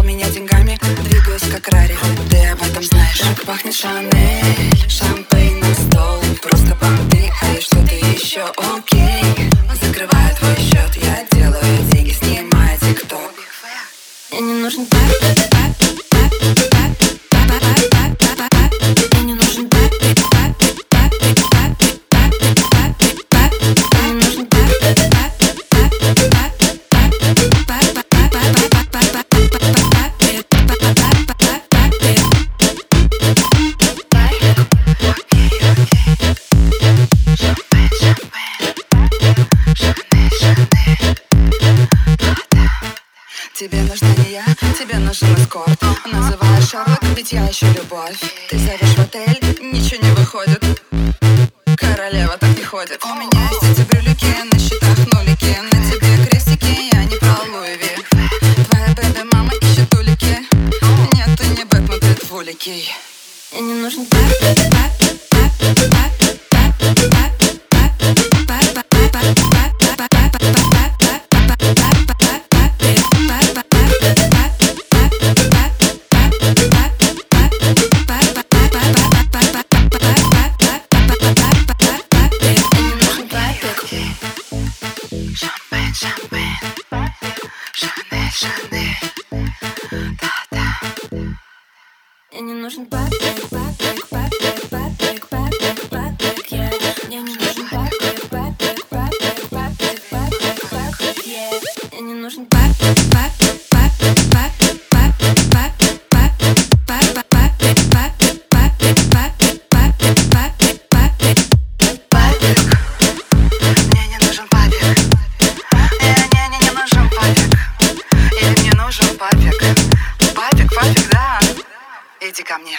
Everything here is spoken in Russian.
что нажал меня деньгами. Двигаюсь как Рари, ты об этом знаешь. Как пахнет Шанель, шампейн на стол. Просто понты, и что-то еще окей. Закрываю твой счет, я делаю деньги, снимаю тикток. Мне не нужен папик, папик, папик, папик тебе нужен эскорт Называешь Шерлок, ведь я ищу любовь. Ты зовешь в отель, ничего не выходит. Королева так не ходит. У меня есть эти брюлики, на счетах нулики На тебе крестики, я не про Луи Твоя бэби мама ищет улики Нет, ты не Бэтмен, ты двуликий Мне не нужен папа, папа, Шанель, Шанель, Шанель, да-да. Мне не нужен папе. Папик, папик, да. Иди ко мне.